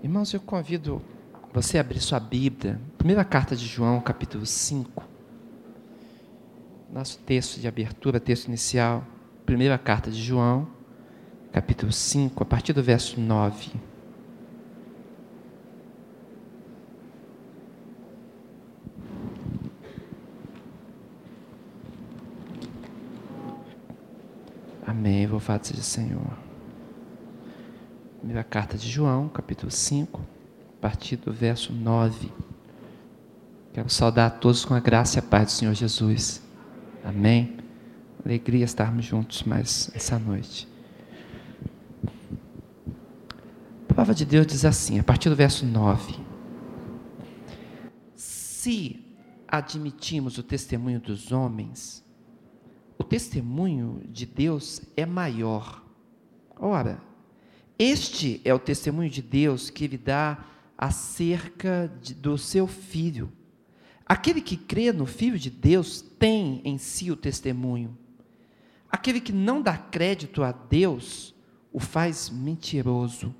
Irmãos, eu convido você a abrir sua Bíblia, primeira carta de João, capítulo 5. Nosso texto de abertura, texto inicial, primeira carta de João, capítulo 5, a partir do verso 9. Amém. Louvado seja o Senhor. Primeira carta de João, capítulo 5, a partir do verso 9. Quero saudar a todos com a graça e a paz do Senhor Jesus. Amém. Alegria estarmos juntos mais essa noite. A palavra de Deus diz assim, a partir do verso 9: Se admitimos o testemunho dos homens, o testemunho de Deus é maior. Ora, este é o testemunho de Deus que ele dá acerca de, do seu filho. Aquele que crê no Filho de Deus tem em si o testemunho. Aquele que não dá crédito a Deus o faz mentiroso,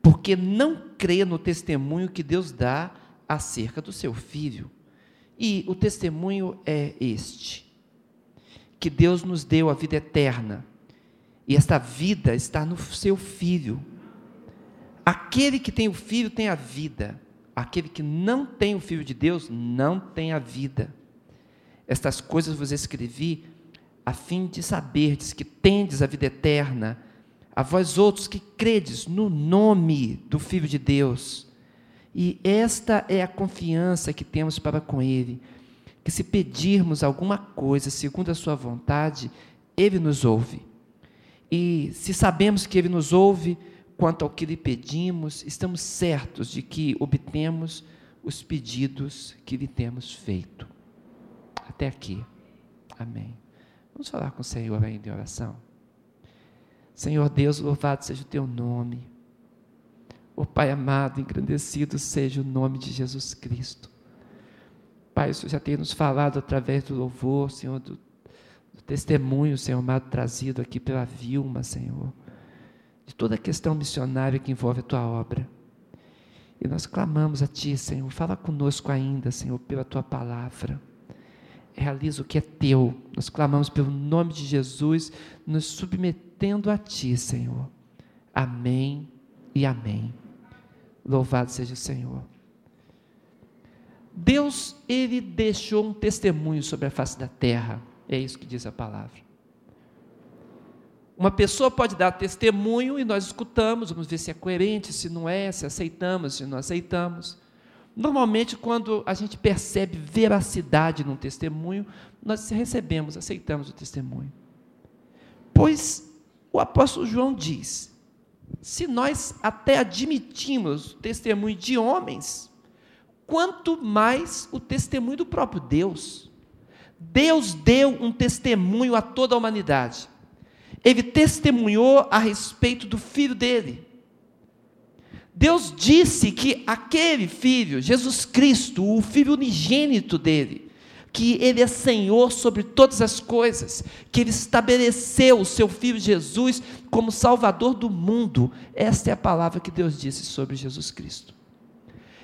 porque não crê no testemunho que Deus dá acerca do seu filho. E o testemunho é este: que Deus nos deu a vida eterna e esta vida está no seu filho. Aquele que tem o filho tem a vida. Aquele que não tem o filho de Deus não tem a vida. Estas coisas vos escrevi a fim de saberdes que tendes a vida eterna, a vós outros que credes no nome do Filho de Deus. E esta é a confiança que temos para com Ele, que se pedirmos alguma coisa segundo a Sua vontade, Ele nos ouve. E se sabemos que Ele nos ouve quanto ao que lhe pedimos, estamos certos de que obtemos os pedidos que lhe temos feito. Até aqui. Amém. Vamos falar com o Senhor ainda em oração. Senhor Deus, louvado seja o teu nome. O Pai amado, engrandecido seja o nome de Jesus Cristo. Pai, o Senhor já tem nos falado através do louvor, Senhor, do testemunho, Senhor amado, trazido aqui pela Vilma, Senhor, de toda a questão missionária que envolve a tua obra. E nós clamamos a Ti, Senhor, fala conosco ainda, Senhor, pela Tua palavra. Realiza o que é Teu. Nós clamamos pelo nome de Jesus, nos submetendo a Ti, Senhor. Amém e amém. Louvado seja o Senhor. Deus, Ele deixou um testemunho sobre a face da terra é isso que diz a palavra. Uma pessoa pode dar testemunho e nós escutamos, vamos ver se é coerente, se não é, se aceitamos, se não aceitamos. Normalmente, quando a gente percebe veracidade num testemunho, nós recebemos, aceitamos o testemunho. Pois o apóstolo João diz: se nós até admitimos o testemunho de homens, quanto mais o testemunho do próprio Deus. Deus deu um testemunho a toda a humanidade. Ele testemunhou a respeito do filho dele. Deus disse que aquele filho, Jesus Cristo, o filho unigênito dele, que ele é Senhor sobre todas as coisas, que ele estabeleceu o seu filho Jesus como Salvador do mundo. Esta é a palavra que Deus disse sobre Jesus Cristo.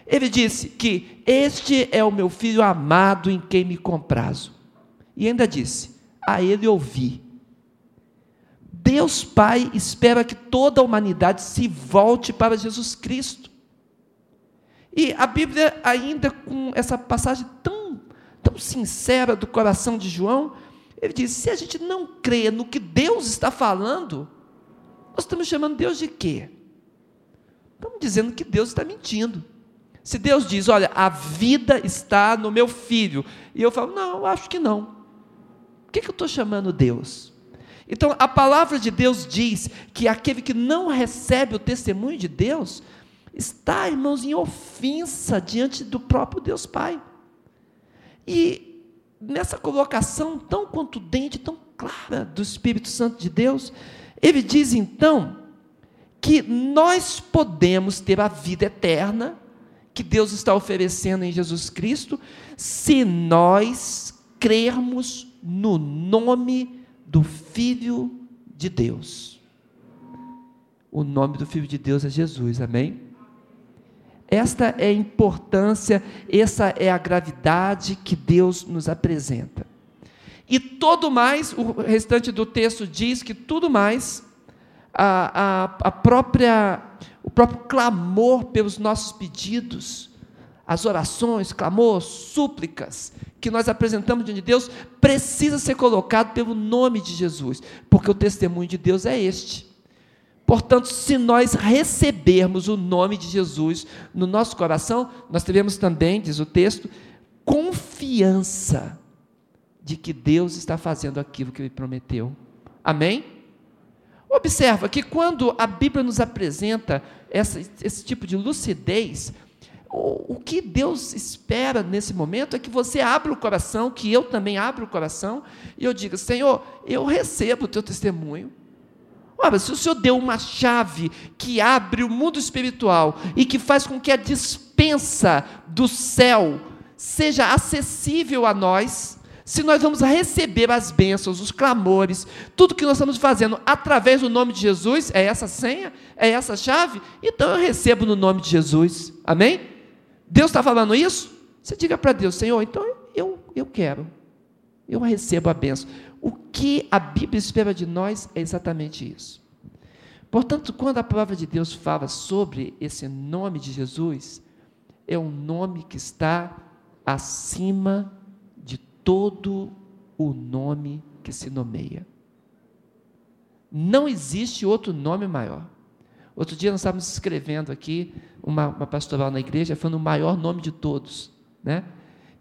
Ele disse que este é o meu filho amado em quem me comprazo. E ainda disse: A ele ouvi. Deus Pai espera que toda a humanidade se volte para Jesus Cristo. E a Bíblia, ainda com essa passagem tão, tão sincera do coração de João, ele diz: se a gente não crê no que Deus está falando, nós estamos chamando Deus de quê? Estamos dizendo que Deus está mentindo. Se Deus diz, olha, a vida está no meu filho, e eu falo, não, acho que não. O que, que eu estou chamando Deus? Então, a palavra de Deus diz que aquele que não recebe o testemunho de Deus está, irmãos, em ofensa diante do próprio Deus Pai. E nessa colocação tão contundente, tão clara do Espírito Santo de Deus, ele diz então que nós podemos ter a vida eterna que Deus está oferecendo em Jesus Cristo, se nós crermos no nome do Filho de Deus. O nome do Filho de Deus é Jesus, amém? Esta é a importância, essa é a gravidade que Deus nos apresenta. E todo mais, o restante do texto diz que tudo mais, a, a, a própria, o próprio clamor pelos nossos pedidos, as orações, clamor, súplicas que nós apresentamos diante de Deus, precisa ser colocado pelo nome de Jesus, porque o testemunho de Deus é este. Portanto, se nós recebermos o nome de Jesus no nosso coração, nós teremos também, diz o texto, confiança de que Deus está fazendo aquilo que ele prometeu. Amém? Observa que quando a Bíblia nos apresenta essa, esse tipo de lucidez, o, que Deus espera nesse momento é que você abra o coração, que eu também abra o coração, e eu diga: Senhor, eu recebo o teu testemunho, Ora, se o Senhor deu uma chave que abre o mundo espiritual e que faz com que a dispensa do céu seja acessível a nós, se nós vamos receber as bênçãos, os clamores, tudo que nós estamos fazendo através do nome de Jesus, é essa senha? É essa chave? Então eu recebo no nome de Jesus. Amém? Deus está falando isso? Você diga para Deus, Senhor, então eu, eu quero. Eu recebo a bênção. O que a Bíblia espera de nós é exatamente isso. Portanto, quando a palavra de Deus fala sobre esse nome de Jesus, é um nome que está acima de todo o nome que se nomeia. Não existe outro nome maior. Outro dia nós estávamos escrevendo aqui uma, uma pastoral na igreja, falando o maior nome de todos, né?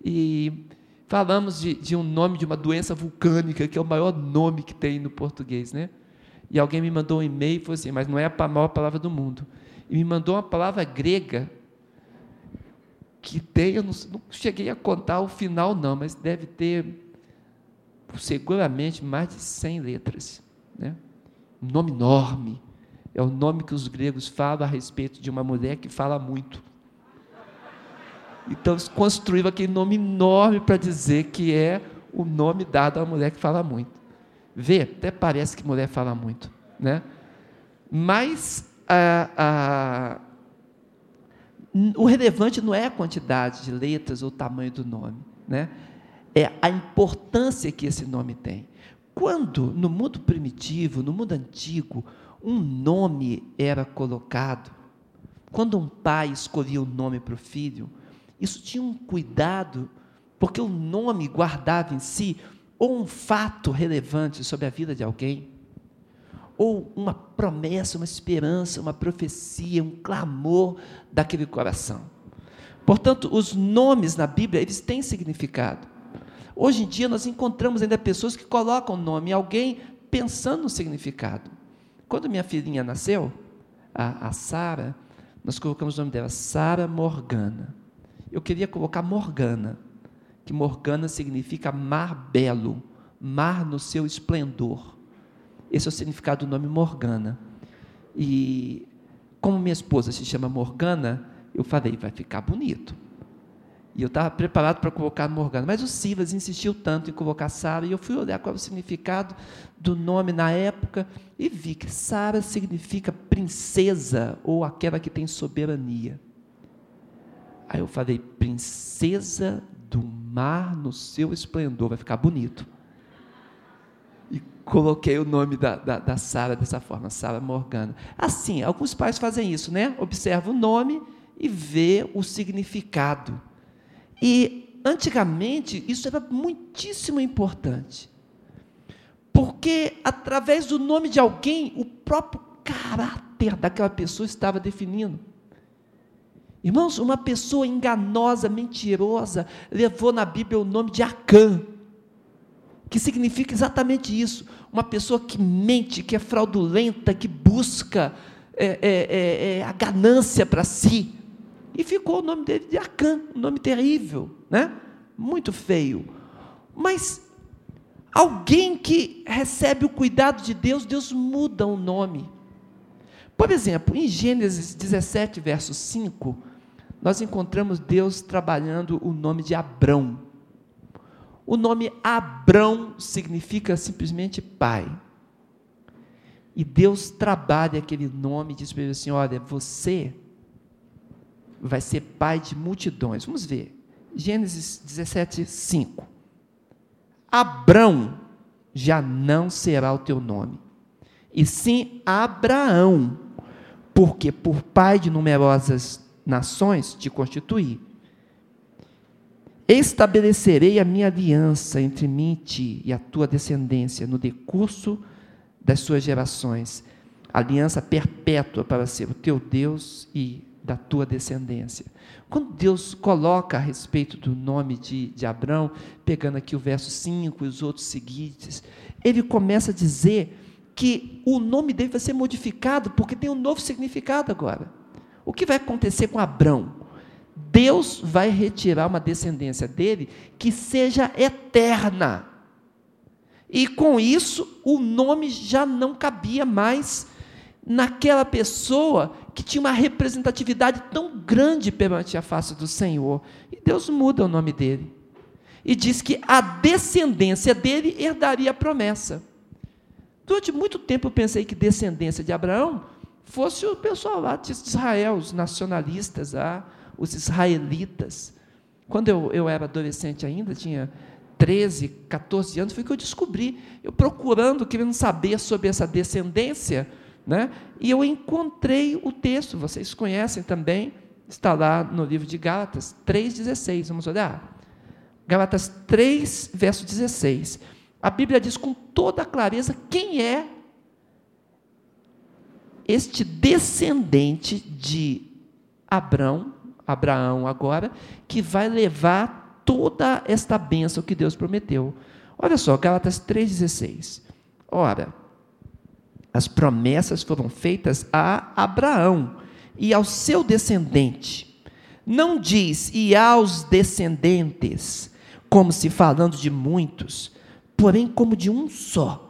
E falamos de, de, um nome de uma doença vulcânica, que é o maior nome que tem no português, né? E alguém me mandou um e-mail e falou assim, mas não é a maior palavra do mundo. E me mandou uma palavra grega, que tem, eu não, não cheguei a contar o final não, mas deve ter seguramente mais de 100 letras. Né? Um nome enorme. É o nome que os gregos falam a respeito de uma mulher que fala muito. Então eles construíram aquele nome enorme para dizer que é o nome dado a uma mulher que fala muito. Vê, até parece que mulher fala muito, né? Mas a, a, o relevante não é a quantidade de letras ou o tamanho do nome, né? É a importância que esse nome tem. Quando no mundo primitivo, no mundo antigo, um nome era colocado, quando um pai escolhia um nome para o filho, isso tinha um cuidado, porque o nome guardava em si ou um fato relevante sobre a vida de alguém, ou uma promessa, uma esperança, uma profecia, um clamor daquele coração. Portanto, os nomes na Bíblia, eles têm significado. Hoje em dia nós encontramos ainda pessoas que colocam nome em alguém pensando no significado. Quando minha filhinha nasceu, a, a Sara, nós colocamos o nome dela Sara Morgana eu queria colocar Morgana, que Morgana significa mar belo, mar no seu esplendor. Esse é o significado do nome Morgana. E como minha esposa se chama Morgana, eu falei, vai ficar bonito. E eu estava preparado para colocar Morgana, mas o Silas insistiu tanto em colocar Sara, e eu fui olhar qual é o significado do nome na época e vi que Sara significa princesa ou aquela que tem soberania. Aí eu falei, princesa do mar no seu esplendor, vai ficar bonito. E coloquei o nome da, da, da Sara dessa forma, Sara Morgana. Assim, alguns pais fazem isso, né? Observa o nome e vê o significado. E antigamente isso era muitíssimo importante. Porque através do nome de alguém, o próprio caráter daquela pessoa estava definindo. Irmãos, uma pessoa enganosa, mentirosa, levou na Bíblia o nome de Acã, que significa exatamente isso: uma pessoa que mente, que é fraudulenta, que busca é, é, é, é a ganância para si. E ficou o nome dele de Acã, um nome terrível, né? muito feio. Mas alguém que recebe o cuidado de Deus, Deus muda o nome. Por exemplo, em Gênesis 17, verso 5, nós encontramos Deus trabalhando o nome de Abrão. O nome Abrão significa simplesmente pai. E Deus trabalha aquele nome e diz para ele assim: olha, você vai ser pai de multidões. Vamos ver. Gênesis 17, 5. Abrão já não será o teu nome, e sim Abraão, porque por pai de numerosas nações te constituí. Estabelecerei a minha aliança entre mim e ti e a tua descendência no decurso das suas gerações, aliança perpétua para ser o teu Deus e da tua descendência. Quando Deus coloca a respeito do nome de, de Abraão, pegando aqui o verso 5 e os outros seguintes, ele começa a dizer que o nome dele vai ser modificado, porque tem um novo significado agora. O que vai acontecer com Abraão? Deus vai retirar uma descendência dele que seja eterna. E com isso, o nome já não cabia mais naquela pessoa que tinha uma representatividade tão grande perante a face do Senhor. E Deus muda o nome dele. E diz que a descendência dele herdaria a promessa. Durante muito tempo eu pensei que descendência de Abraão fosse o pessoal lá de Israel, os nacionalistas, ah, os israelitas. Quando eu, eu era adolescente ainda, tinha 13, 14 anos, foi que eu descobri, eu procurando, querendo saber sobre essa descendência, né? e eu encontrei o texto, vocês conhecem também, está lá no livro de Gálatas 3,16, vamos olhar. Gálatas 3, verso 16. A Bíblia diz com toda clareza quem é este descendente de Abraão, Abraão agora, que vai levar toda esta bênção que Deus prometeu. Olha só, Gálatas 3,16. Ora, as promessas foram feitas a Abraão e ao seu descendente. Não diz e aos descendentes, como se falando de muitos, porém como de um só,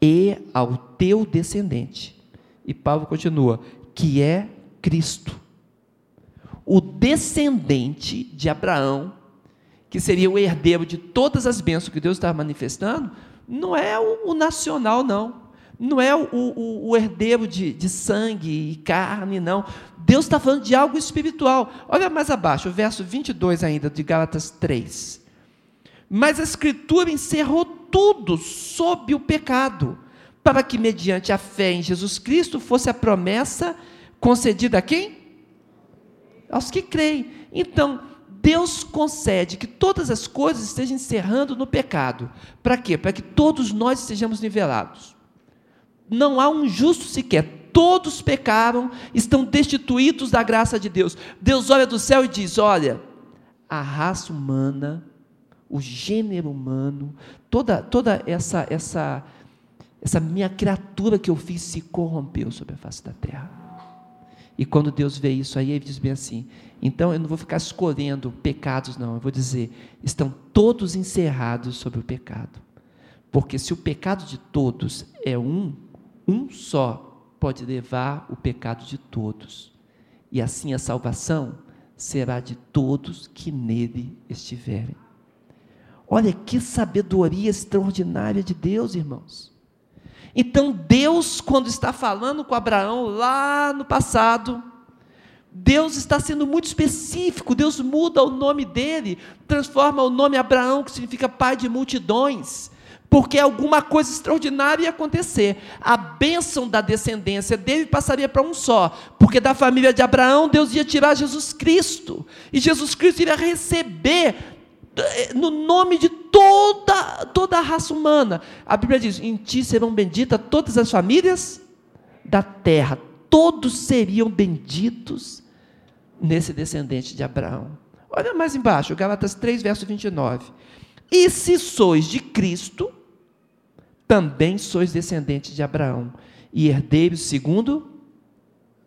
e ao teu descendente. E Paulo continua, que é Cristo o descendente de Abraão, que seria o herdeiro de todas as bênçãos que Deus estava manifestando, não é o nacional, não. Não é o, o, o herdeiro de, de, sangue e carne, não. Deus está falando de algo espiritual. Olha mais abaixo, o verso 22 ainda, de Gálatas 3. Mas a Escritura encerrou tudo sob o pecado, para que, mediante a fé em Jesus Cristo, fosse a promessa concedida a quem? aos que creem. Então, Deus concede que todas as coisas estejam encerrando no pecado. Para quê? Para que todos nós estejamos nivelados. Não há um justo sequer. Todos pecaram, estão destituídos da graça de Deus. Deus olha do céu e diz: Olha, a raça humana, o gênero humano, toda, toda essa, essa, essa minha criatura que eu fiz se corrompeu sobre a face da terra. E quando Deus vê isso aí, ele diz bem assim: então eu não vou ficar escolhendo pecados, não, eu vou dizer, estão todos encerrados sobre o pecado. Porque se o pecado de todos é um, um só pode levar o pecado de todos. E assim a salvação será de todos que nele estiverem. Olha que sabedoria extraordinária de Deus, irmãos. Então, Deus, quando está falando com Abraão lá no passado, Deus está sendo muito específico, Deus muda o nome dele, transforma o nome Abraão, que significa pai de multidões, porque alguma coisa extraordinária ia acontecer. A bênção da descendência dele passaria para um só, porque da família de Abraão Deus ia tirar Jesus Cristo, e Jesus Cristo iria receber eh, no nome de toda, toda a raça humana. A Bíblia diz: em ti serão benditas todas as famílias da terra. Todos seriam benditos nesse descendente de Abraão. Olha mais embaixo, Galatas 3, verso 29. E se sois de Cristo, também sois descendentes de Abraão e herdeiros segundo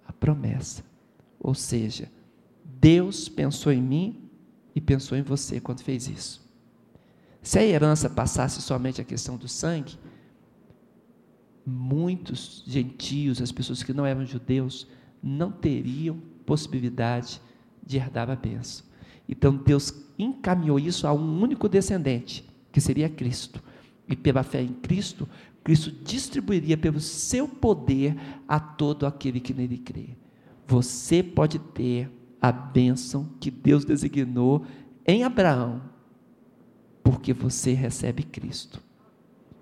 a promessa. Ou seja, Deus pensou em mim e pensou em você quando fez isso. Se a herança passasse somente a questão do sangue, muitos gentios, as pessoas que não eram judeus, não teriam possibilidade de herdar a bênção. Então Deus encaminhou isso a um único descendente, que seria Cristo. E pela fé em Cristo, Cristo distribuiria pelo seu poder a todo aquele que nele crê. Você pode ter a bênção que Deus designou em Abraão, porque você recebe Cristo.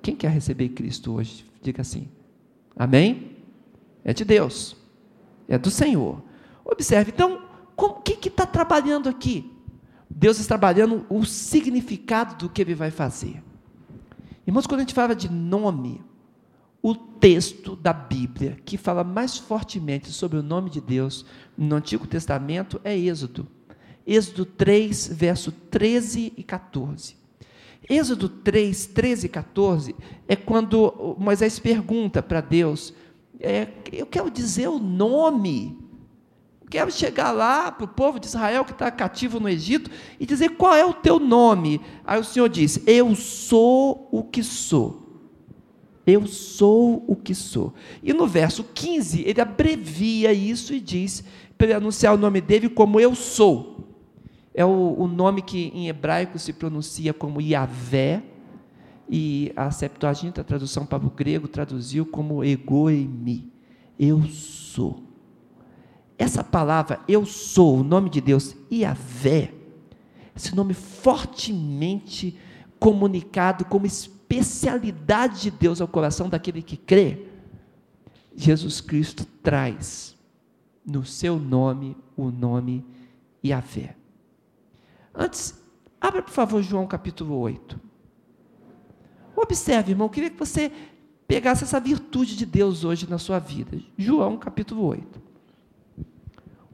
Quem quer receber Cristo hoje? Diga assim. Amém? É de Deus, é do Senhor. Observe, então, o que está trabalhando aqui? Deus está trabalhando o significado do que Ele vai fazer. Irmãos, quando a gente fala de nome, o texto da Bíblia que fala mais fortemente sobre o nome de Deus no Antigo Testamento é Êxodo. Êxodo 3, verso 13 e 14. Êxodo 3, 13 e 14 é quando Moisés pergunta para Deus: é, Eu quero dizer o nome. Quero chegar lá para o povo de Israel que está cativo no Egito e dizer qual é o teu nome. Aí o Senhor diz: Eu sou o que sou. Eu sou o que sou. E no verso 15, ele abrevia isso e diz, para ele anunciar o nome dele como eu sou. É o, o nome que em hebraico se pronuncia como Yahvé, e a Septuaginta, a tradução para o grego, traduziu como egoemi. Eu sou. Essa palavra, eu sou, o nome de Deus, Yahvé, esse nome fortemente comunicado como especialidade de Deus ao coração daquele que crê, Jesus Cristo traz no seu nome o nome Yahvé. Antes, abra por favor João capítulo 8. Observe, irmão, eu queria que você pegasse essa virtude de Deus hoje na sua vida. João capítulo 8.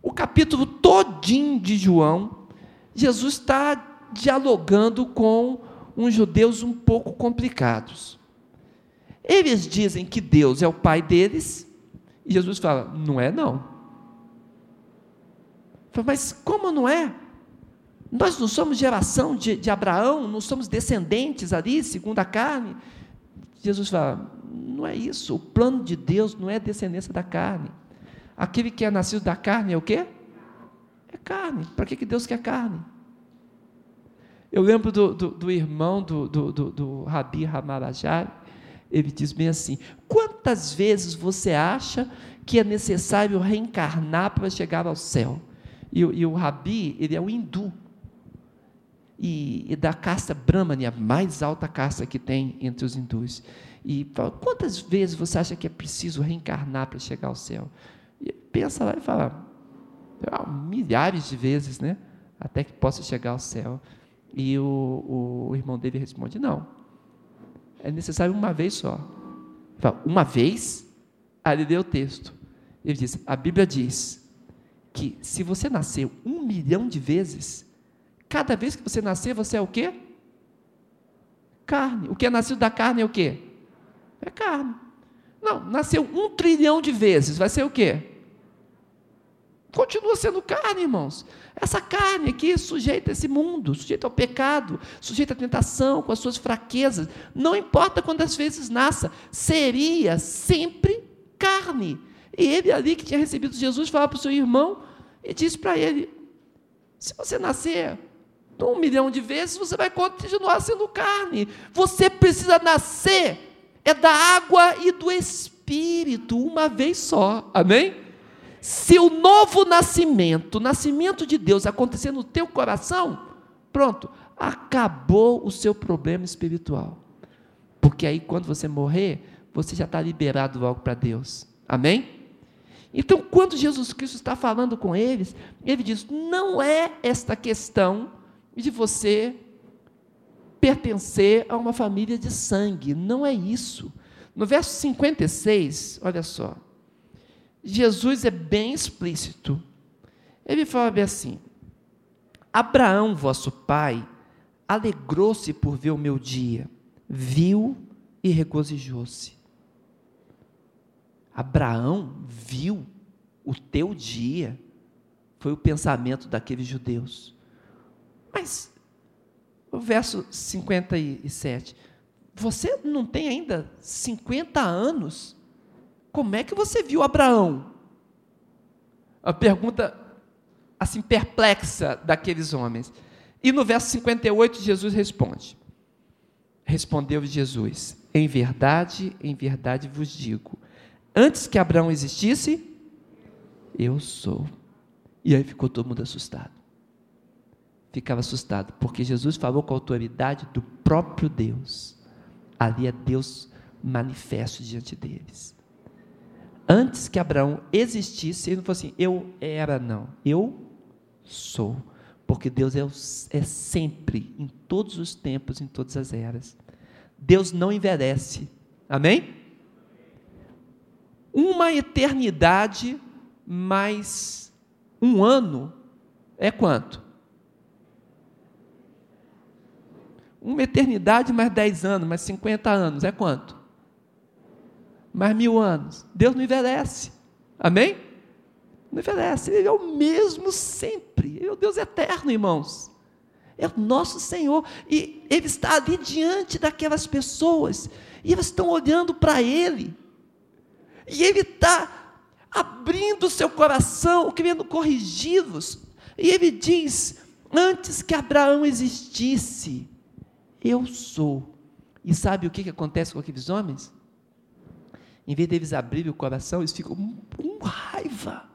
O capítulo todinho de João, Jesus está dialogando com uns judeus um pouco complicados. Eles dizem que Deus é o pai deles, e Jesus fala: não é não. Fala, Mas como não é? Nós não somos geração de, de Abraão, não somos descendentes ali, segundo a carne. Jesus fala: não é isso. O plano de Deus não é descendência da carne. Aquele que é nascido da carne é o quê? É carne. Para que, que Deus quer carne? Eu lembro do, do, do irmão do, do, do, do Rabi Ramarajá, ele diz bem assim: quantas vezes você acha que é necessário reencarnar para chegar ao céu? E, e o Rabi, ele é um hindu, e, e, da casta Brahmani, a mais alta casta que tem entre os hindus. E fala, quantas vezes você acha que é preciso reencarnar para chegar ao céu? E pensa lá e fala, ah, milhares de vezes, né? Até que possa chegar ao céu. E o, o irmão dele responde: Não, é necessário uma vez só. Fala, uma vez? Aí ele deu o texto. Ele diz: A Bíblia diz que se você nascer um milhão de vezes, cada vez que você nascer, você é o quê? Carne. O que é nascido da carne é o quê? É carne. Não, nasceu um trilhão de vezes, vai ser o quê? Continua sendo carne, irmãos. Essa carne aqui sujeita a esse mundo, sujeita ao pecado, sujeita à tentação, com as suas fraquezas. Não importa quantas vezes nasça, seria sempre carne. E ele ali que tinha recebido Jesus falava para o seu irmão e disse para ele: se você nascer um milhão de vezes, você vai continuar sendo carne. Você precisa nascer é da água e do Espírito uma vez só. Amém? Se o novo nascimento, o nascimento de Deus acontecer no teu coração, pronto, acabou o seu problema espiritual. Porque aí, quando você morrer, você já está liberado logo para Deus. Amém? Então, quando Jesus Cristo está falando com eles, ele diz: não é esta questão de você pertencer a uma família de sangue, não é isso. No verso 56, olha só. Jesus é bem explícito. Ele fala bem assim: Abraão, vosso pai, alegrou-se por ver o meu dia, viu e regozijou-se. Abraão viu o teu dia, foi o pensamento daqueles judeus. Mas, o verso 57, você não tem ainda 50 anos como é que você viu Abraão? A pergunta assim perplexa daqueles homens. E no verso 58 Jesus responde. Respondeu Jesus: Em verdade, em verdade vos digo, antes que Abraão existisse, eu sou. E aí ficou todo mundo assustado. Ficava assustado, porque Jesus falou com a autoridade do próprio Deus. Ali é Deus manifesto diante deles. Antes que Abraão existisse, ele não falou assim, eu era, não, eu sou. Porque Deus é, é sempre, em todos os tempos, em todas as eras. Deus não envelhece. Amém? Uma eternidade mais um ano é quanto? Uma eternidade mais 10 anos, mais 50 anos, é quanto? Mais mil anos. Deus não envelhece. Amém? Não envelhece. Ele é o mesmo sempre. Ele é o Deus eterno, irmãos. É o nosso Senhor. E Ele está ali diante daquelas pessoas. E elas estão olhando para Ele. E Ele está abrindo o seu coração, querendo corrigi-los. E Ele diz: Antes que Abraão existisse, eu sou. E sabe o que, que acontece com aqueles homens? Em vez deles abrirem o coração, eles ficam com raiva,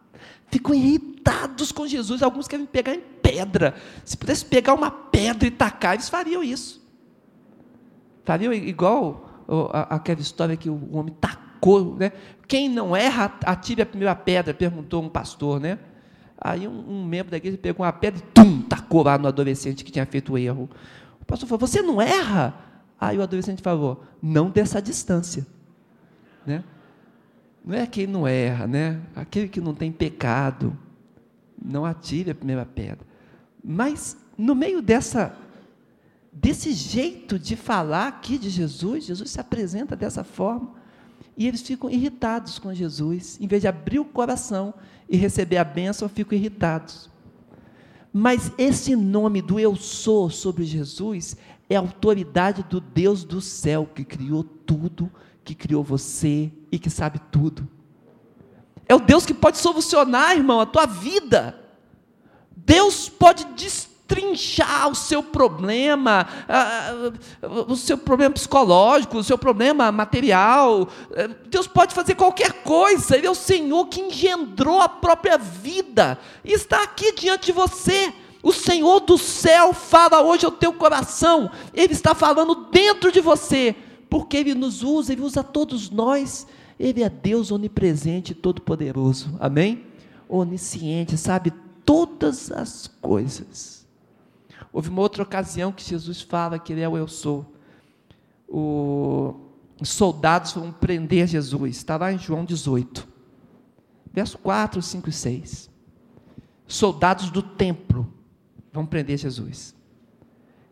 ficam irritados com Jesus. Alguns querem pegar em pedra. Se pudesse pegar uma pedra e tacar, eles fariam isso. Fariam igual aquela história que o homem tacou, né? Quem não erra, atire a primeira pedra, perguntou um pastor, né? Aí um, um membro da igreja pegou uma pedra e tum, tacou lá no adolescente que tinha feito o erro. O pastor falou: Você não erra? Aí o adolescente falou: Não dessa distância. Né? Não é quem não erra, né? Aquele que não tem pecado, não atire a primeira pedra. Mas no meio dessa desse jeito de falar aqui de Jesus, Jesus se apresenta dessa forma, e eles ficam irritados com Jesus, em vez de abrir o coração e receber a bênção, ficam irritados. Mas esse nome do eu sou sobre Jesus é a autoridade do Deus do céu que criou tudo, que criou você e que sabe tudo. É o Deus que pode solucionar, irmão, a tua vida. Deus pode destrinchar o seu problema, o seu problema psicológico, o seu problema material. Deus pode fazer qualquer coisa. Ele é o Senhor que engendrou a própria vida e está aqui diante de você. O Senhor do céu fala hoje ao teu coração. Ele está falando dentro de você, porque Ele nos usa, Ele usa todos nós. Ele é Deus onipresente e todo-poderoso. Amém? Onisciente, sabe todas as coisas. Houve uma outra ocasião que Jesus fala que Ele é o Eu Sou. O, os soldados vão prender Jesus. Está lá em João 18, verso 4, 5 e 6. Soldados do templo vão prender Jesus.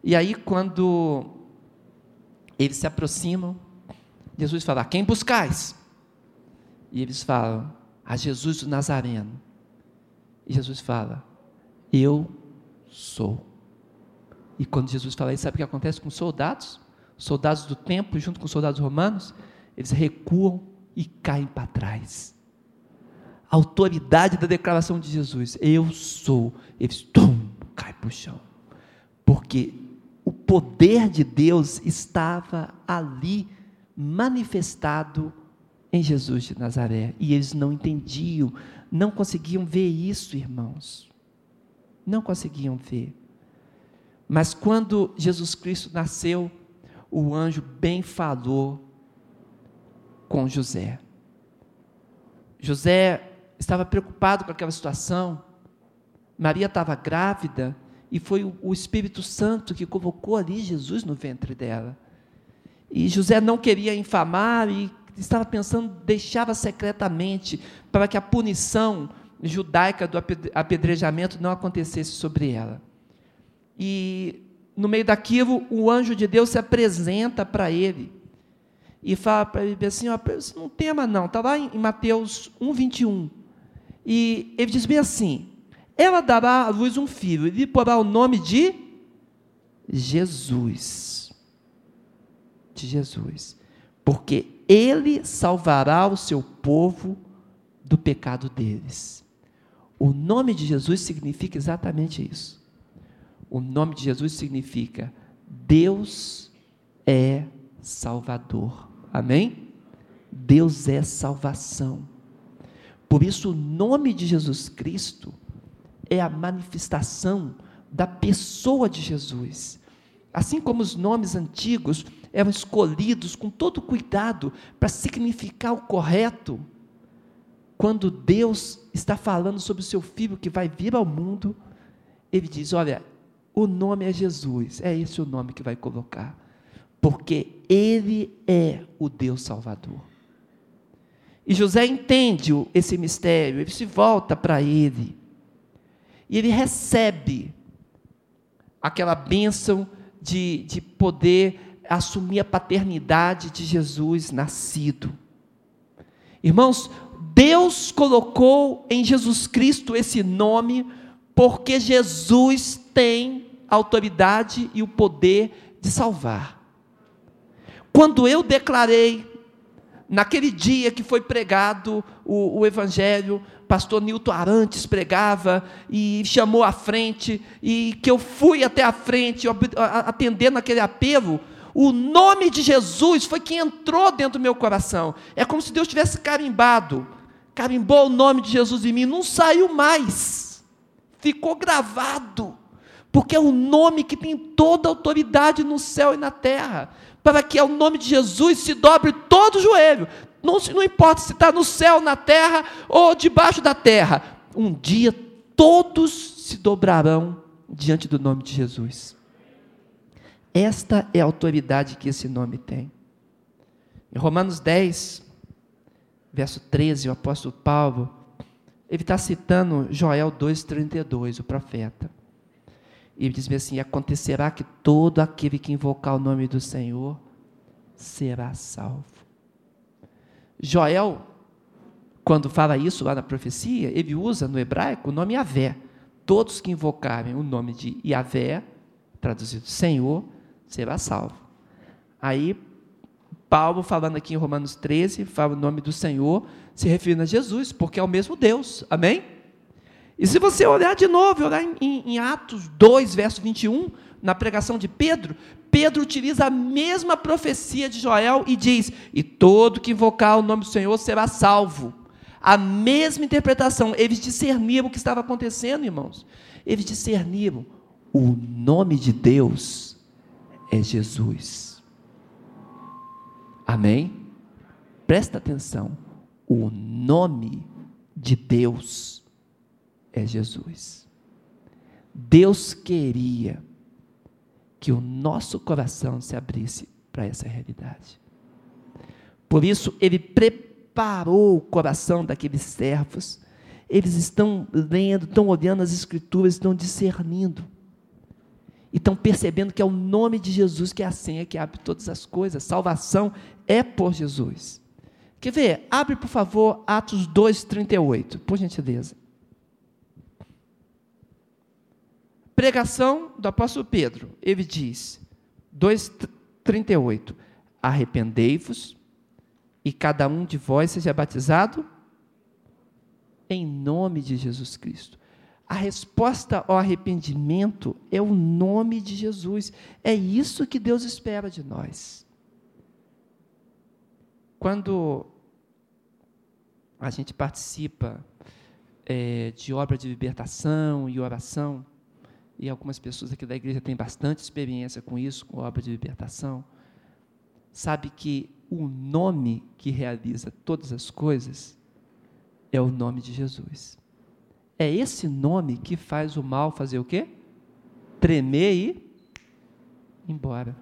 E aí, quando eles se aproximam, Jesus fala: Quem buscais? E eles falam: A Jesus do Nazareno. E Jesus fala: Eu sou. E quando Jesus fala isso, sabe o que acontece com os soldados? soldados do templo, junto com os soldados romanos, eles recuam e caem para trás. A autoridade da declaração de Jesus: Eu sou. Eles tum, cai para o chão. Porque o poder de Deus estava ali manifestado em Jesus de Nazaré. E eles não entendiam, não conseguiam ver isso, irmãos. Não conseguiam ver. Mas quando Jesus Cristo nasceu, o anjo bem falou com José. José estava preocupado com aquela situação. Maria estava grávida e foi o, Espírito Santo que colocou ali Jesus no ventre dela. E José não queria infamar e estava pensando, deixava secretamente para que a punição judaica do apedrejamento não acontecesse sobre ela. E no meio daquilo, o anjo de Deus se apresenta para ele e fala para ele assim: ó, não tema não, está lá em Mateus 1, 21. E ele diz bem assim: ela dará à luz um filho, e lhe porá o nome de Jesus. De Jesus. Porque ele salvará o seu povo do pecado deles. O nome de Jesus significa exatamente isso. O nome de Jesus significa Deus é Salvador. Amém? Deus é salvação. Por isso, o nome de Jesus Cristo é a manifestação da pessoa de Jesus. Assim como os nomes antigos eram escolhidos com todo cuidado para significar o correto, quando Deus está falando sobre o seu filho que vai vir ao mundo, ele diz: Olha, o nome é Jesus, é esse o nome que vai colocar, porque ele é o Deus Salvador. E José entende esse mistério, ele se volta para ele, e ele recebe aquela bênção de, de poder assumir a paternidade de Jesus nascido. Irmãos, Deus colocou em Jesus Cristo esse nome porque Jesus tem a autoridade e o poder de salvar. Quando eu declarei, naquele dia que foi pregado o, o Evangelho, pastor Nilton Arantes pregava e chamou à frente, e que eu fui até a frente atendendo aquele apelo, o nome de Jesus foi quem entrou dentro do meu coração. É como se Deus tivesse carimbado, carimbou o nome de Jesus em mim, não saiu mais, ficou gravado, porque é o nome que tem toda a autoridade no céu e na terra, para que ao nome de Jesus se dobre todo o joelho, não, não importa se está no céu, na terra ou debaixo da terra, um dia todos se dobrarão diante do nome de Jesus. Esta é a autoridade que esse nome tem. Em Romanos 10, verso 13, o apóstolo Paulo, ele está citando Joel 2,32, o profeta. E ele diz assim: Acontecerá que todo aquele que invocar o nome do Senhor será salvo. Joel, quando fala isso lá na profecia, ele usa no hebraico o nome Yahvé. Todos que invocarem o nome de Yahvé, traduzido Senhor, será salvo. Aí, Paulo, falando aqui em Romanos 13, fala o nome do Senhor, se referindo a Jesus, porque é o mesmo Deus. Amém? E se você olhar de novo, olhar em, em, em Atos 2, verso 21, na pregação de Pedro, Pedro utiliza a mesma profecia de Joel e diz: E todo que invocar o nome do Senhor será salvo. A mesma interpretação, eles discerniram o que estava acontecendo, irmãos. Eles discerniram: o nome de Deus é Jesus. Amém? Presta atenção: o nome de Deus é Jesus. Deus queria que o nosso coração se abrisse para essa realidade. Por isso, ele preparou o coração daqueles servos. Eles estão lendo, estão olhando as Escrituras, estão discernindo. E estão percebendo que é o nome de Jesus que é a senha que abre todas as coisas. Salvação é por Jesus. Quer ver? Abre, por favor, Atos 2,38, por gentileza. Pregação do apóstolo Pedro, ele diz, 2,38: Arrependei-vos e cada um de vós seja batizado em nome de Jesus Cristo. A resposta ao arrependimento é o nome de Jesus. É isso que Deus espera de nós. Quando a gente participa é, de obra de libertação e oração, e algumas pessoas aqui da igreja têm bastante experiência com isso, com obra de libertação, sabe que o nome que realiza todas as coisas é o nome de Jesus. É esse nome que faz o mal fazer o quê? Tremer e ir embora.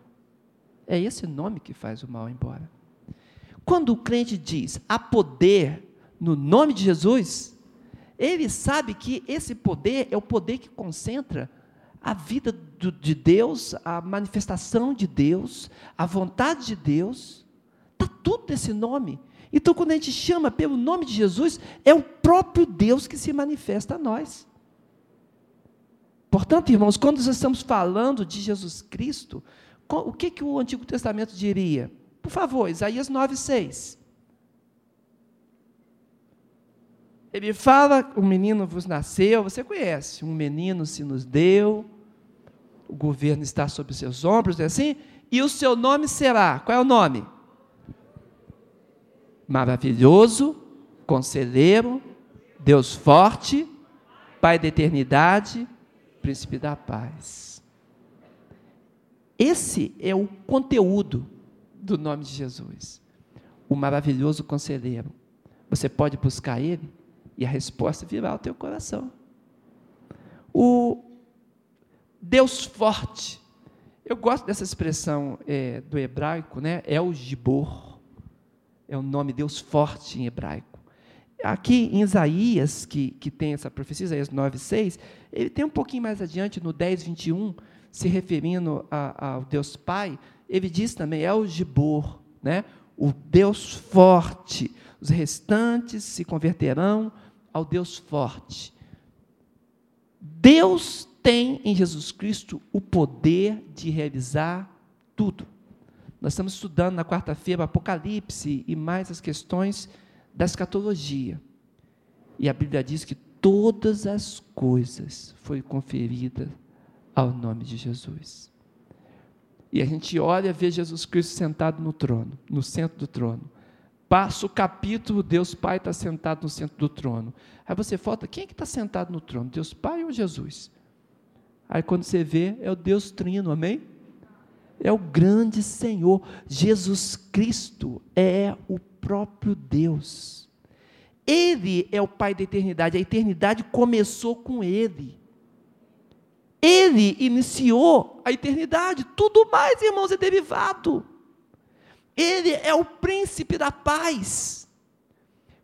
É esse nome que faz o mal embora. Quando o crente diz há poder no nome de Jesus, ele sabe que esse poder é o poder que concentra a vida do, de Deus, a manifestação de Deus, a vontade de Deus, está tudo nesse nome. Então, quando a gente chama pelo nome de Jesus, é o próprio Deus que se manifesta a nós. Portanto, irmãos, quando nós estamos falando de Jesus Cristo, o que, que o Antigo Testamento diria? Por favor, Isaías 9,6. Ele fala: um menino vos nasceu, você conhece, um menino se nos deu, o governo está sobre seus ombros, é assim? E o seu nome será: qual é o nome? Maravilhoso, conselheiro, Deus forte, Pai da eternidade, príncipe da paz. Esse é o conteúdo do nome de Jesus. O maravilhoso conselheiro. Você pode buscar ele e a resposta virá ao teu coração. O Deus forte. Eu gosto dessa expressão é, do hebraico, né? El Gibor. É o nome Deus forte em hebraico. Aqui em Isaías, que, que tem essa profecia, Isaías 9, 6, ele tem um pouquinho mais adiante, no 10, 21, se referindo a, ao Deus Pai, ele diz também, é o Gibor, né? o Deus forte. Os restantes se converterão ao Deus forte. Deus tem em Jesus Cristo o poder de realizar tudo. Nós estamos estudando na quarta-feira Apocalipse e mais as questões da escatologia. E a Bíblia diz que todas as coisas foi conferida ao nome de Jesus. E a gente olha e vê Jesus Cristo sentado no trono, no centro do trono. Passa o capítulo, Deus Pai está sentado no centro do trono. Aí você falta, quem é que está sentado no trono? Deus Pai ou Jesus? Aí quando você vê, é o Deus Trino, amém? É o grande Senhor. Jesus Cristo é o próprio Deus. Ele é o Pai da eternidade. A eternidade começou com Ele. Ele iniciou a eternidade. Tudo mais, irmãos, é derivado. Ele é o príncipe da paz.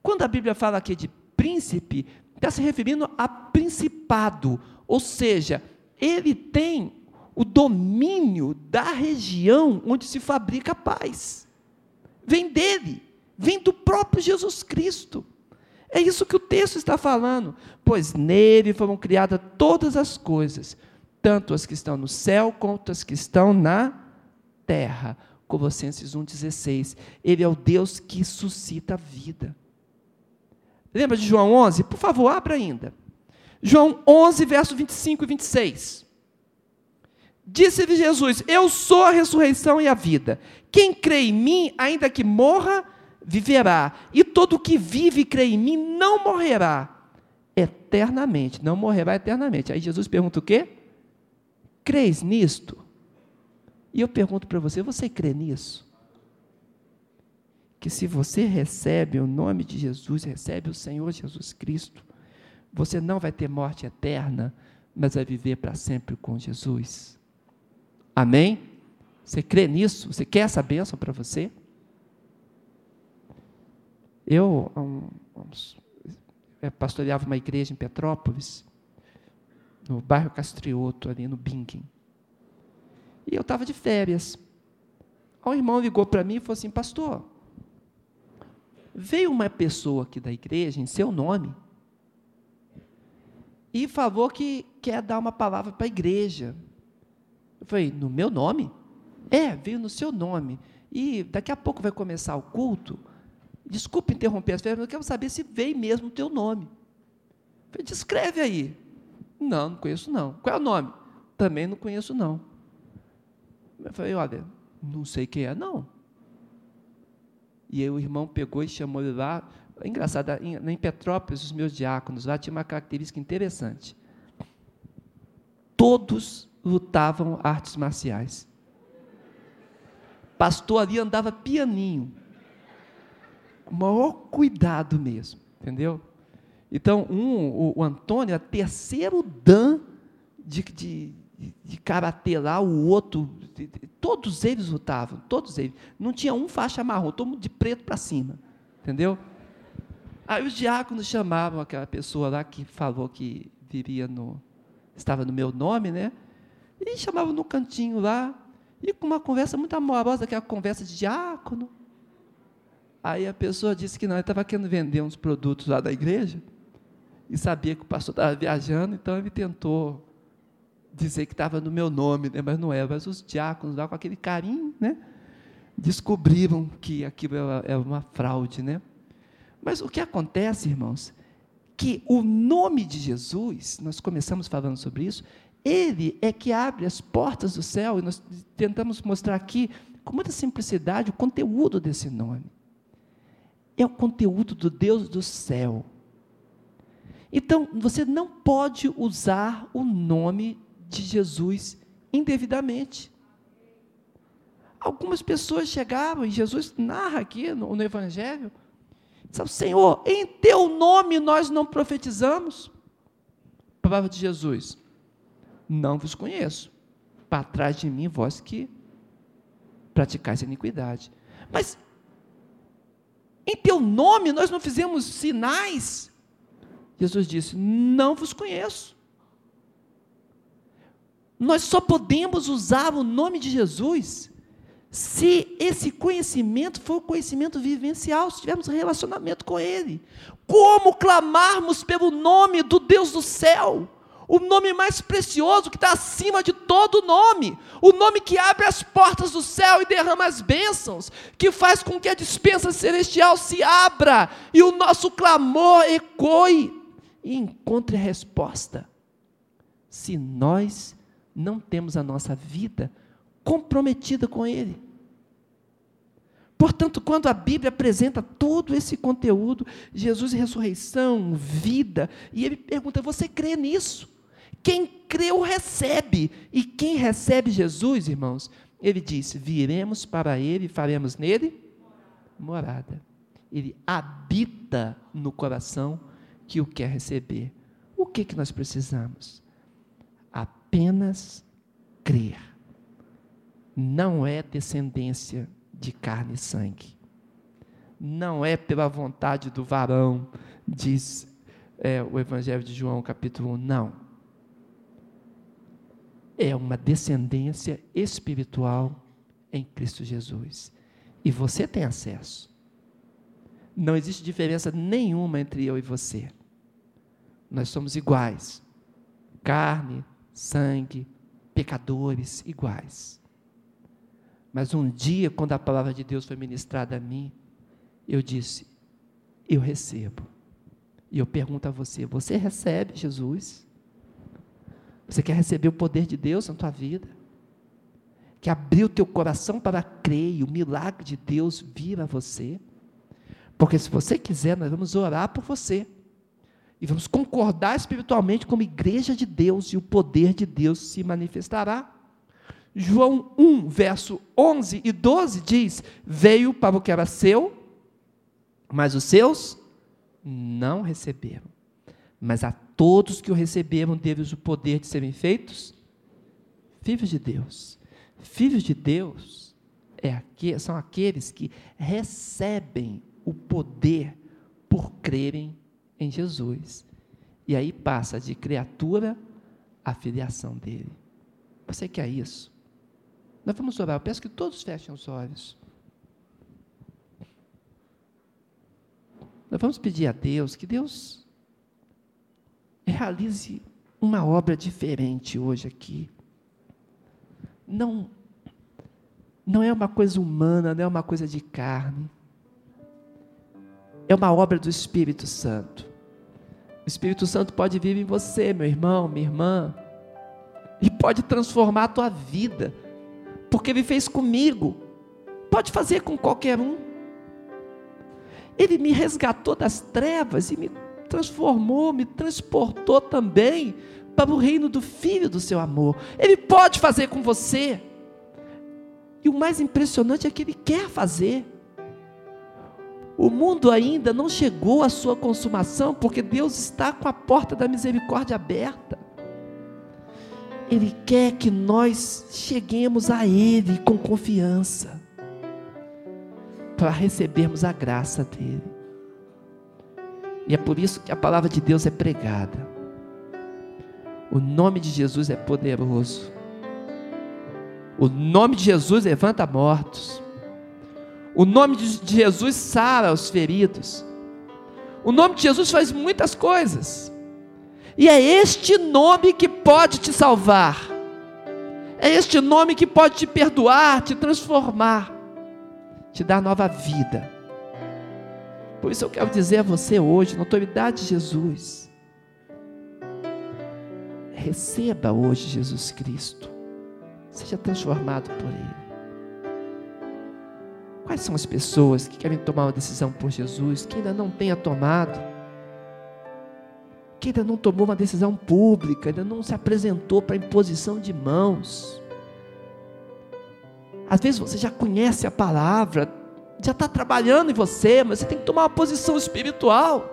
Quando a Bíblia fala aqui de príncipe, está se referindo a principado, ou seja, ele tem o domínio da região onde se fabrica a paz. Vem dele, vem do próprio Jesus Cristo. É isso que o texto está falando. Pois nele foram criadas todas as coisas, tanto as que estão no céu quanto as que estão na terra Colossenses 1,16. Ele é o Deus que suscita a vida. Lembra de João 11? Por favor, abra ainda. João 11, verso 25 e 26. Disse-lhe Jesus: Eu sou a ressurreição e a vida. Quem crê em mim, ainda que morra, viverá. E todo que vive e crê em mim não morrerá eternamente. Não morrerá eternamente. Aí Jesus pergunta o quê? Crês nisto? E eu pergunto para você: você crê nisso? Que se você recebe o nome de Jesus, recebe o Senhor Jesus Cristo, você não vai ter morte eterna, mas vai viver para sempre com Jesus. Amém? Você crê nisso? Você quer essa bênção para você? Eu um, um, pastoreava uma igreja em Petrópolis, no bairro Castrioto, ali no Bingen. E eu estava de férias. O irmão ligou para mim e falou assim: Pastor, veio uma pessoa aqui da igreja em seu nome e falou que quer dar uma palavra para a igreja. Eu falei: No meu nome? É, veio no seu nome. E daqui a pouco vai começar o culto. Desculpe interromper as férias, mas eu quero saber se veio mesmo o teu nome. Eu falei, descreve aí. Não, não conheço não. Qual é o nome? Também não conheço não. Eu falei, olha, não sei quem é, não. E aí o irmão pegou e chamou ele lá. É engraçado, em, Petrópolis, os meus diáconos lá tinham uma característica interessante. Todos lutavam artes marciais. Pastor ali andava pianinho. O maior cuidado mesmo, entendeu? Então, um, o, o Antônio, a terceiro dan de, de, de karatê lá, o outro, todos eles lutavam, todos eles. Não tinha um faixa marrom, todo mundo de preto para cima, entendeu? Aí os diáconos chamavam aquela pessoa lá que falou que viria no, estava no meu nome, né? E chamavam no cantinho lá, e com uma conversa muito amorosa, aquela conversa de diácono. Aí a pessoa disse que não, ele estava querendo vender uns produtos lá da igreja, e sabia que o pastor estava viajando, então ele tentou dizer que estava no meu nome, né? mas não era. Mas os diáconos lá, com aquele carinho, né? descobriram que aquilo era uma fraude. Né? Mas o que acontece, irmãos, que o nome de Jesus, nós começamos falando sobre isso, ele é que abre as portas do céu, e nós tentamos mostrar aqui, com muita simplicidade, o conteúdo desse nome. É o conteúdo do Deus do céu. Então, você não pode usar o nome de Jesus indevidamente. Algumas pessoas chegavam, e Jesus narra aqui no, no Evangelho, Sabe, Senhor, em teu nome nós não profetizamos. Palavra de Jesus: Não vos conheço. Para trás de mim, vós que praticais iniquidade. Mas em teu nome nós não fizemos sinais. Jesus disse: Não vos conheço. Nós só podemos usar o nome de Jesus se esse conhecimento for conhecimento vivencial, se tivermos relacionamento com Ele. Como clamarmos pelo nome do Deus do céu? O nome mais precioso que está acima de todo nome, o nome que abre as portas do céu e derrama as bênçãos, que faz com que a dispensa celestial se abra e o nosso clamor ecoe e encontre a resposta. Se nós não temos a nossa vida comprometida com Ele. Portanto, quando a Bíblia apresenta todo esse conteúdo, Jesus ressurreição, vida, e ele pergunta: você crê nisso? Quem creu recebe. E quem recebe Jesus, irmãos, ele disse: viremos para ele e faremos nele morada. Ele habita no coração que o quer receber. O que, que nós precisamos? Apenas crer. Não é descendência de carne e sangue. Não é pela vontade do varão, diz é, o Evangelho de João, capítulo 1. Não. É uma descendência espiritual em Cristo Jesus. E você tem acesso. Não existe diferença nenhuma entre eu e você. Nós somos iguais. Carne, sangue, pecadores iguais. Mas um dia, quando a palavra de Deus foi ministrada a mim, eu disse: Eu recebo. E eu pergunto a você: Você recebe Jesus? Você quer receber o poder de Deus na tua vida? Quer abrir o teu coração para crer e o milagre de Deus vir a você? Porque se você quiser, nós vamos orar por você. E vamos concordar espiritualmente como igreja de Deus e o poder de Deus se manifestará. João 1, verso 11 e 12 diz: Veio para o que era seu, mas os seus não receberam. Mas a todos que o receberam, deu-lhes o poder de serem feitos filhos de Deus. Filhos de Deus é aqui, são aqueles que recebem o poder por crerem em Jesus. E aí passa de criatura à filiação dele. Você quer isso? Nós vamos orar. Eu peço que todos fechem os olhos. Nós vamos pedir a Deus que Deus realize uma obra diferente hoje aqui. Não, não é uma coisa humana, não é uma coisa de carne. É uma obra do Espírito Santo. O Espírito Santo pode vir em você, meu irmão, minha irmã, e pode transformar a tua vida porque Ele fez comigo, pode fazer com qualquer um. Ele me resgatou das trevas e me transformou, me transportou também para o reino do Filho do seu amor. Ele pode fazer com você. E o mais impressionante é que Ele quer fazer. O mundo ainda não chegou à sua consumação, porque Deus está com a porta da misericórdia aberta. Ele quer que nós cheguemos a Ele com confiança, para recebermos a graça dEle. E é por isso que a palavra de Deus é pregada. O nome de Jesus é poderoso. O nome de Jesus levanta mortos. O nome de Jesus sara os feridos. O nome de Jesus faz muitas coisas. E é este nome que pode te salvar. É este nome que pode te perdoar, te transformar, te dar nova vida. Por isso eu quero dizer a você hoje, na autoridade de Jesus, receba hoje Jesus Cristo, seja transformado por Ele. Quais são as pessoas que querem tomar uma decisão por Jesus, que ainda não tenha tomado? porque ainda não tomou uma decisão pública, ainda não se apresentou para imposição de mãos. Às vezes você já conhece a palavra, já está trabalhando em você, mas você tem que tomar uma posição espiritual.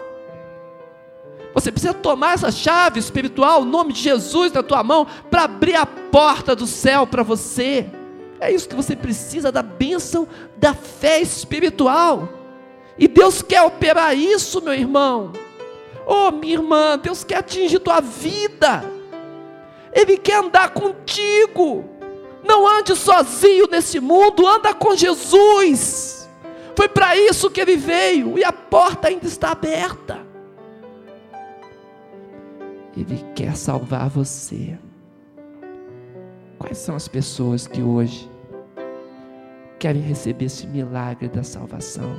Você precisa tomar essa chave espiritual, o nome de Jesus na tua mão, para abrir a porta do céu para você. É isso que você precisa da bênção da fé espiritual. E Deus quer operar isso, meu irmão. Oh, minha irmã, Deus quer atingir tua vida. Ele quer andar contigo. Não ande sozinho nesse mundo, anda com Jesus. Foi para isso que ele veio e a porta ainda está aberta. Ele quer salvar você. Quais são as pessoas que hoje querem receber esse milagre da salvação?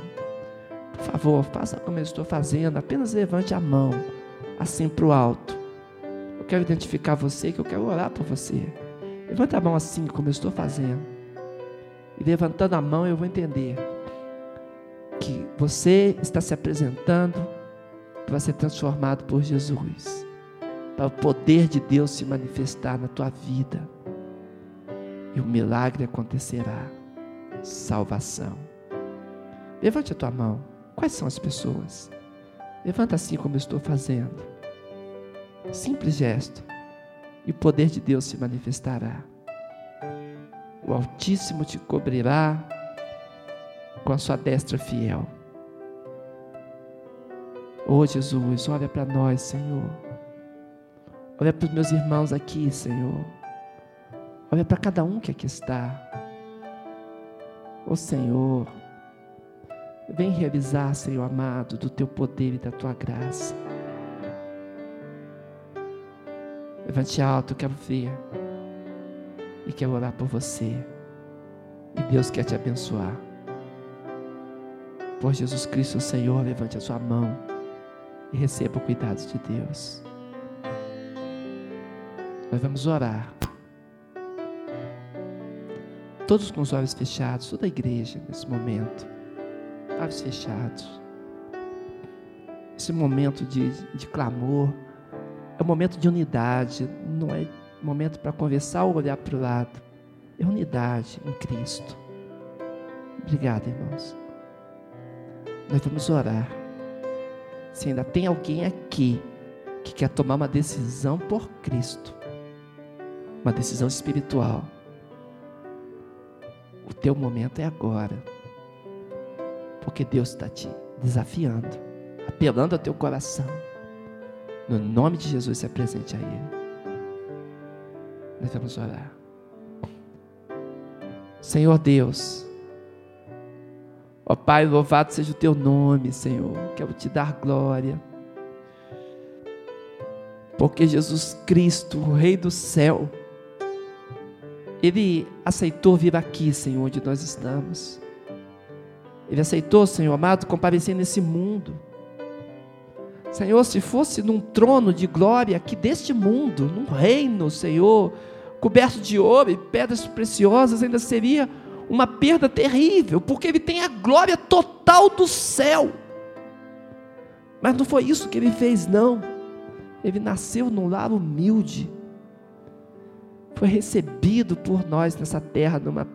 Por favor, faça como eu estou fazendo, apenas levante a mão, assim para o alto. Eu quero identificar você, que eu quero orar por você. Levanta a mão assim, como eu estou fazendo. E levantando a mão, eu vou entender que você está se apresentando para ser transformado por Jesus para o poder de Deus se manifestar na tua vida. E o milagre acontecerá. Salvação. Levante a tua mão. Quais são as pessoas? Levanta assim como eu estou fazendo. Simples gesto. E o poder de Deus se manifestará. O Altíssimo te cobrirá com a sua destra fiel. Oh Jesus, olha para nós, Senhor. Olha para os meus irmãos aqui, Senhor. Olha para cada um que aqui está. Oh, Senhor, vem realizar, Senhor amado, do teu poder e da tua graça. Levante alto, quero ver. E quero orar por você. E Deus quer te abençoar. Por Jesus Cristo, Senhor, levante a sua mão e receba o cuidado de Deus. Nós vamos orar. Todos com os olhos fechados, toda a igreja nesse momento, olhos fechados. Esse momento de, de clamor é um momento de unidade, não é momento para conversar ou olhar para o lado. É unidade em Cristo. Obrigado, irmãos. Nós vamos orar. Se ainda tem alguém aqui que quer tomar uma decisão por Cristo, uma decisão espiritual. O teu momento é agora, porque Deus está te desafiando, apelando ao teu coração. No nome de Jesus, se apresente a Ele. Nós vamos orar. Senhor Deus, ó Pai, louvado seja o teu nome, Senhor. Quero te dar glória. Porque Jesus Cristo, o Rei do céu, ele aceitou vir aqui, Senhor, onde nós estamos. Ele aceitou, Senhor amado, comparecer nesse mundo. Senhor, se fosse num trono de glória aqui deste mundo, num reino, Senhor, coberto de ouro e pedras preciosas, ainda seria uma perda terrível, porque ele tem a glória total do céu. Mas não foi isso que ele fez, não. Ele nasceu num lar humilde foi recebido por nós nessa terra, numa,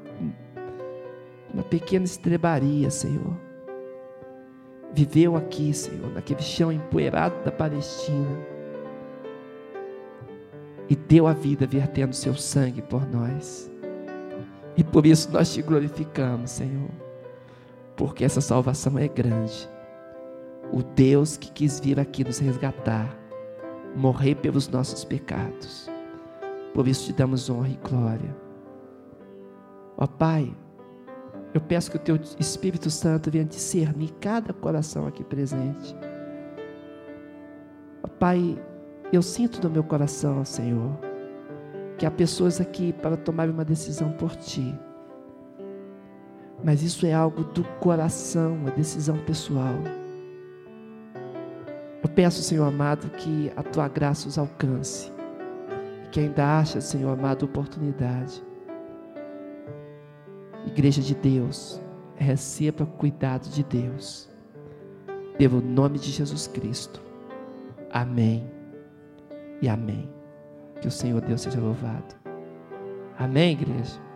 numa pequena estrebaria, Senhor. Viveu aqui, Senhor, naquele chão empoeirado da Palestina. E deu a vida vertendo seu sangue por nós. E por isso nós te glorificamos, Senhor. Porque essa salvação é grande. O Deus que quis vir aqui nos resgatar, morrer pelos nossos pecados por isso te damos honra e glória. Ó Pai, eu peço que o Teu Espírito Santo venha discernir cada coração aqui presente. Ó Pai, eu sinto no meu coração, Senhor, que há pessoas aqui para tomar uma decisão por Ti. Mas isso é algo do coração, uma decisão pessoal. Eu peço, Senhor amado, que a Tua graça os alcance que ainda acha, Senhor amado, oportunidade. Igreja de Deus, receba cuidado de Deus. Pelo nome de Jesus Cristo. Amém e amém. Que o Senhor Deus seja louvado. Amém, igreja?